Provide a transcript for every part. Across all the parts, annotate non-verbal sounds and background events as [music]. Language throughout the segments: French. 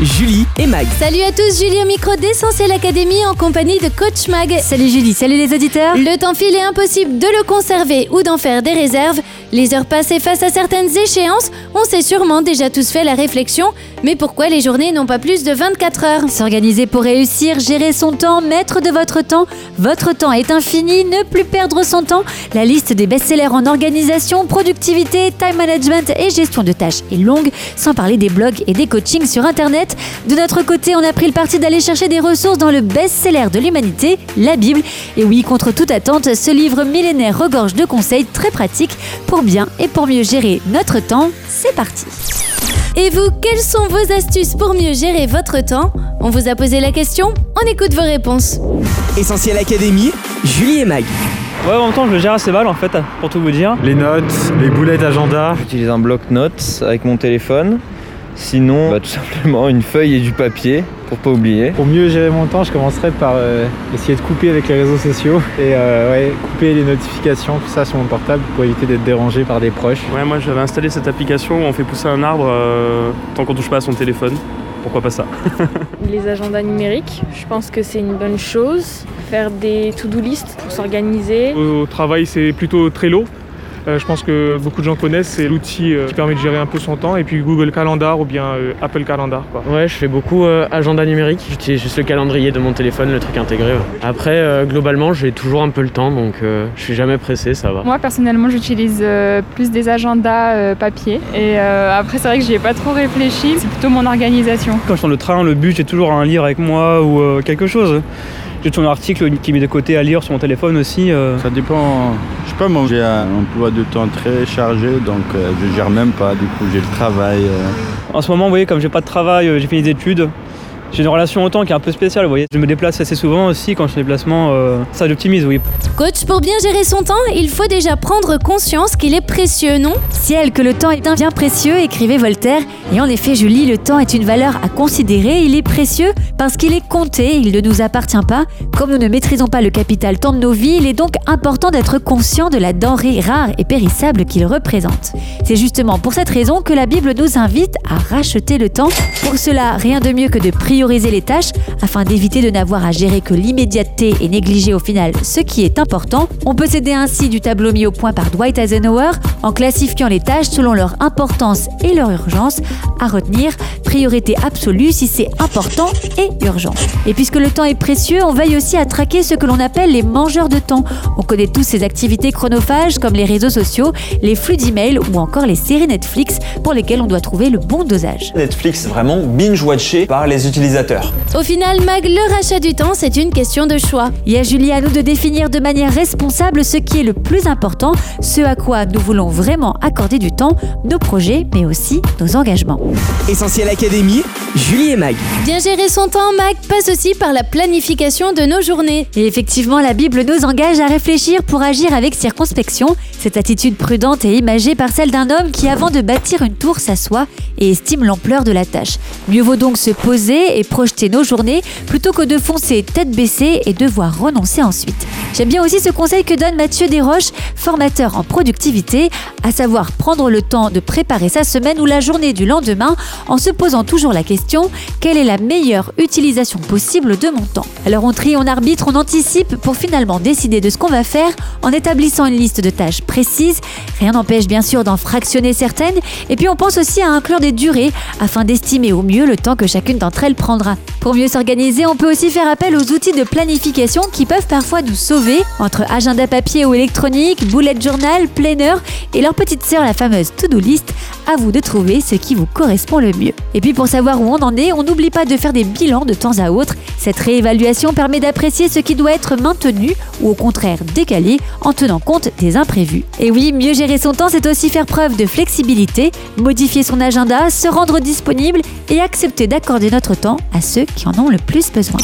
Julie et Mag. Salut à tous, Julie au micro d'Essentiel Académie en compagnie de Coach Mag. Salut Julie, salut les auditeurs. Le temps file est impossible de le conserver ou d'en faire des réserves. Les heures passées face à certaines échéances, on s'est sûrement déjà tous fait la réflexion, mais pourquoi les journées n'ont pas plus de 24 heures? S'organiser pour réussir, gérer son temps, maître de votre temps. Votre temps est infini, ne plus perdre son temps. La liste des best-sellers en organisation, productivité, time management et gestion de tâches est longue, sans parler des blogs et des coachings sur Internet. De notre côté, on a pris le parti d'aller chercher des ressources dans le best-seller de l'humanité, la Bible. Et oui, contre toute attente, ce livre millénaire regorge de conseils très pratiques pour bien et pour mieux gérer notre temps. C'est parti Et vous, quelles sont vos astuces pour mieux gérer votre temps? On vous a posé la question, on écoute vos réponses. Essentiel Académie. Julie et Mag. Ouais, en même temps, je le gère assez mal en fait, pour tout vous dire. Les notes, les boulettes agenda. J'utilise un bloc-notes avec mon téléphone. Sinon, bah, tout simplement une feuille et du papier pour pas oublier. Pour mieux gérer mon temps, je commencerai par euh, essayer de couper avec les réseaux sociaux et euh, ouais, couper les notifications, tout ça sur mon portable pour éviter d'être dérangé par des proches. Ouais, moi j'avais installé cette application où on fait pousser un arbre euh, tant qu'on touche pas à son téléphone. Pourquoi pas ça? [laughs] Les agendas numériques, je pense que c'est une bonne chose. Faire des to-do list pour s'organiser. Au travail, c'est plutôt Trello. Euh, je pense que beaucoup de gens connaissent, c'est l'outil euh, qui permet de gérer un peu son temps. Et puis Google Calendar ou bien euh, Apple Calendar. Quoi. Ouais, je fais beaucoup euh, agenda numérique. J'utilise juste le calendrier de mon téléphone, le truc intégré. ouais. Après, euh, globalement, j'ai toujours un peu le temps, donc euh, je suis jamais pressé, ça va. Moi personnellement j'utilise euh, plus des agendas euh, papier et euh, après c'est vrai que j'y ai pas trop réfléchi, c'est plutôt mon organisation. Quand je suis dans le train, le but, j'ai toujours un livre avec moi ou euh, quelque chose. J'ai un article qui met de côté à lire sur mon téléphone aussi. euh. Ça dépend, je sais pas moi, j'ai un emploi de temps très chargé donc euh, je gère même pas, du coup j'ai le travail. euh. En ce moment, vous voyez, comme j'ai pas de travail, euh, j'ai fini des études. J'ai une relation au temps qui est un peu spéciale, vous voyez. Je me déplace assez souvent aussi quand je en déplacement. euh, ça, j'optimise, oui. Coach, pour bien gérer son temps, il faut déjà prendre conscience qu'il est précieux, non? Ciel, que le temps est un bien précieux, écrivait Voltaire. Et en effet, Julie, le temps est une valeur à considérer. Il est précieux parce qu'il est compté, il ne nous appartient pas. Comme nous ne maîtrisons pas le capital temps de nos vies, il est donc important d'être conscient de la denrée rare et périssable qu'il représente. C'est justement pour cette raison que la Bible nous invite à racheter le temps. Pour cela, rien de mieux que de prioriser les tâches afin d'éviter de n'avoir à gérer que l'immédiateté et négliger au final ce qui est important. On peut s'aider ainsi du tableau mis au point par Dwight Eisenhower en classifiant les tâches selon leur importance et leur urgence. À retenir, priorité absolue si c'est important et urgent. Et puisque le temps est précieux, on veille aussi à traquer ce que l'on appelle les mangeurs de temps. On connaît tous ces activités chronophages comme les réseaux sociaux, les flux d'emails ou encore les séries Netflix pour lesquelles on doit trouver le bon dosage. Netflix vraiment binge-watché par les utilisateurs. Au final, Mag, le rachat du temps, c'est une question de choix. Il y a Julie à nous de définir de manière responsable ce qui est le plus important, ce à quoi nous voulons vraiment accorder du temps, nos projets, mais aussi nos engagements. Essentiel Académie. Julie et Mag. Bien gérer son temps, Mag, passe aussi par la planification de nos journées. Et effectivement, la Bible nous engage à réfléchir pour agir avec circonspection. Cette attitude prudente est imagée par celle d'un homme qui, avant de bâtir une tour, s'assoit et estime l'ampleur de la tâche. Mieux vaut donc se poser et projeter nos journées plutôt que de foncer tête baissée et devoir renoncer ensuite. J'aime bien aussi ce conseil que donne Mathieu Desroches, formateur en productivité, à savoir prendre le temps de préparer sa semaine ou la journée du lendemain en se posant toujours la question quelle est la meilleure utilisation possible de mon temps? Alors on trie, on arbitre, on anticipe pour finalement décider de ce qu'on va faire en établissant une liste de tâches précises. Rien n'empêche bien sûr d'en fractionner certaines et puis on pense aussi à inclure des durées afin d'estimer au mieux le temps que chacune d'entre elles prendra. Pour mieux s'organiser, on peut aussi faire appel aux outils de planification qui peuvent parfois nous sauver entre agenda papier ou électronique, bullet journal, planner et leur petite sœur la fameuse to-do list. À vous de trouver ce qui vous correspond le mieux. Et puis pour savoir où on en est, on n'oublie pas de faire des bilans de temps à autre. Cette réévaluation permet d'apprécier ce qui doit être maintenu ou au contraire décalé en tenant compte des imprévus. Et oui, mieux gérer son temps, c'est aussi faire preuve de flexibilité, modifier son agenda, se rendre disponible et accepter d'accorder notre temps à ceux qui en ont le plus besoin.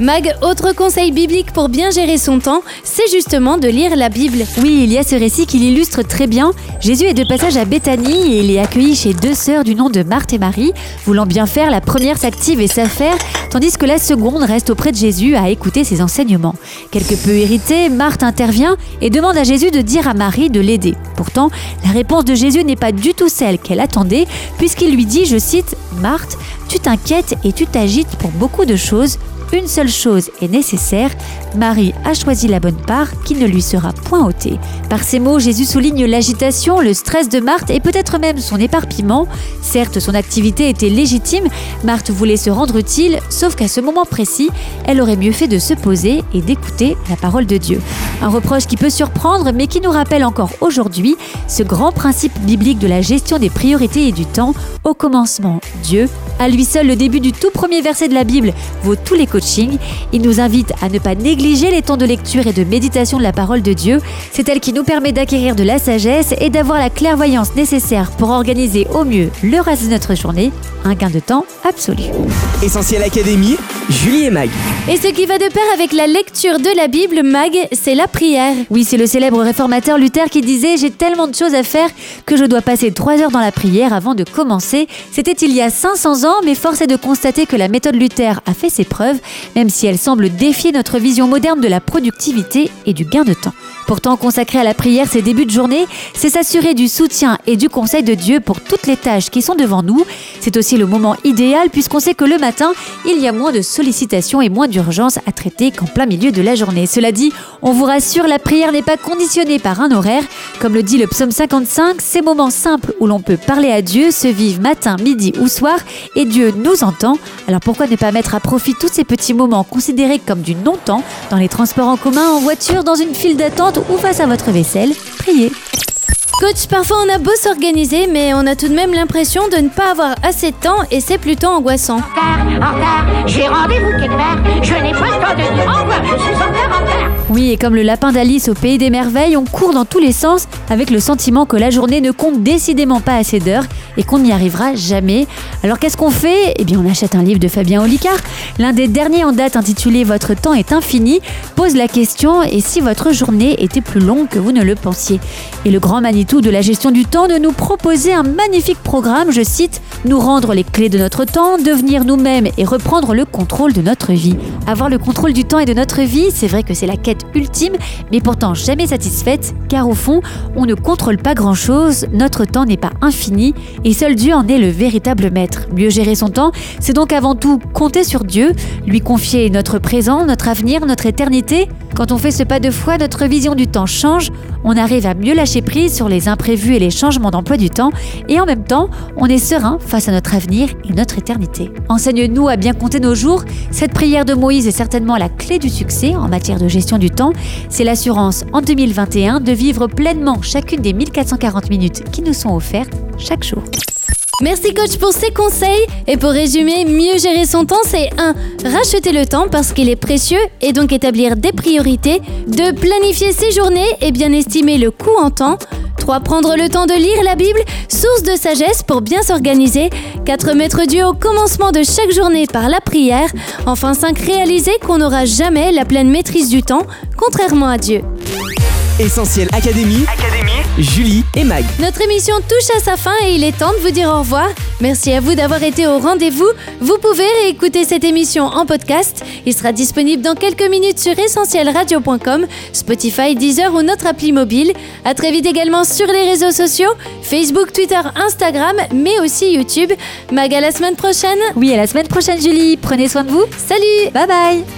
Mag, autre conseil biblique pour bien gérer son temps, c'est justement de lire la Bible. Oui, il y a ce récit qui l'illustre très bien. Jésus est de passage à Béthanie et il est accueilli chez deux sœurs du nom de Marthe et Marie. Voulant bien faire, la première s'active et s'affaire, tandis que la seconde reste auprès de Jésus à écouter ses enseignements. Quelque peu irritée, Marthe intervient et demande à Jésus de dire à Marie de l'aider. Pourtant, la réponse de Jésus n'est pas du tout celle qu'elle attendait, puisqu'il lui dit, je cite, Marthe, tu t'inquiètes et tu t'agites pour beaucoup de choses, une seule chose est nécessaire, Marie a choisi la bonne part qui ne lui sera point ôtée. Par ces mots, Jésus souligne l'agitation, le stress de Marthe et peut-être même son éparpillement. Certes, son activité était légitime, Marthe voulait se rendre utile, sauf qu'à ce moment précis, elle aurait mieux fait de se poser et d'écouter la parole de Dieu. Un reproche qui peut surprendre, mais qui nous rappelle encore aujourd'hui ce grand principe biblique de la gestion des priorités et du temps. Au commencement, Dieu. À lui seul, le début du tout premier verset de la Bible vaut tous les Il nous invite à ne pas négliger les temps de lecture et de méditation de la parole de Dieu. C'est elle qui nous permet d'acquérir de la sagesse et d'avoir la clairvoyance nécessaire pour organiser au mieux le reste de notre journée. Un gain de temps absolu. Essentiel Académie, Julie et Mag. Et ce qui va de pair avec la lecture de la Bible, Mag, c'est la prière. Oui, c'est le célèbre réformateur Luther qui disait J'ai tellement de choses à faire que je dois passer trois heures dans la prière avant de commencer. C'était il y a 500 ans, mais force est de constater que la méthode Luther a fait ses preuves, même si elle semble défier notre vision moderne de la productivité et du gain de temps. Pourtant, consacrer à la prière ses débuts de journée, c'est s'assurer du soutien et du conseil de Dieu pour toutes les tâches qui sont devant nous. C'est aussi le moment idéal puisqu'on sait que le matin, il y a moins de sollicitations et moins d'urgences à traiter qu'en plein milieu de la journée. Cela dit, on vous rassure, la prière n'est pas conditionnée par un horaire. Comme le dit le psaume 55, ces moments simples où l'on peut parler à Dieu se vivent matin, midi ou soir et Dieu nous entend. Alors pourquoi ne pas mettre à profit tous ces petits moments considérés comme du non-temps dans les transports en commun, en voiture, dans une file d'attente ou face à votre vaisselle, priez. Coach, parfois on a beau s'organiser, mais on a tout de même l'impression de ne pas avoir assez de temps et c'est plutôt angoissant. En retard, j'ai rendez-vous quelque part. Je n'ai pas le temps de dire au revoir, je suis en retard, en retard. Oui, et comme le lapin d'Alice au pays des merveilles, on court dans tous les sens avec le sentiment que la journée ne compte décidément pas assez d'heures et qu'on n'y arrivera jamais. Alors qu'est-ce qu'on fait? Eh bien, on achète un livre de Fabien Olicard. L'un des derniers en date intitulé Votre temps est infini pose la question et si votre journée était plus longue que vous ne le pensiez? Et le grand Manitou de la gestion du temps de nous proposer un magnifique programme, je cite, nous rendre les clés de notre temps, devenir nous-mêmes et reprendre le contrôle de notre vie. Avoir le contrôle du temps et de notre vie, c'est vrai que c'est la quête ultime, mais pourtant jamais satisfaite, car au fond, on ne contrôle pas grand-chose, notre temps n'est pas infini, et seul Dieu en est le véritable maître. Mieux gérer son temps, c'est donc avant tout compter sur Dieu, lui confier notre présent, notre avenir, notre éternité. Quand on fait ce pas de foi, notre vision du temps change, on arrive à mieux lâcher prise sur les imprévus et les changements d'emploi du temps, et en même temps, on est serein face à notre avenir et notre éternité. Enseigne-nous à bien compter nos jours. Cette prière de Moïse est certainement la clé du succès en matière de gestion du temps. C'est l'assurance en 2021 de vivre pleinement chacune des 1440 minutes qui nous sont offertes chaque jour. Merci coach pour ces conseils. Et pour résumer, mieux gérer son temps, c'est 1. Racheter le temps parce qu'il est précieux et donc établir des priorités. 2. Planifier ses journées et bien estimer le coût en temps. 3. Prendre le temps de lire la Bible, source de sagesse pour bien s'organiser. 4. Mettre Dieu au commencement de chaque journée par la prière. Enfin 5. Réaliser qu'on n'aura jamais la pleine maîtrise du temps, contrairement à Dieu. Essentiel Académie, Julie et Mag. Notre émission touche à sa fin et il est temps de vous dire au revoir. Merci à vous d'avoir été au rendez-vous. Vous pouvez réécouter cette émission en podcast. Il sera disponible dans quelques minutes sur essentielradio.com, Spotify, Deezer ou notre appli mobile. À très vite également sur les réseaux sociaux, Facebook, Twitter, Instagram, mais aussi YouTube. Mag, à la semaine prochaine. Oui, à la semaine prochaine Julie, prenez soin de vous. Salut Bye bye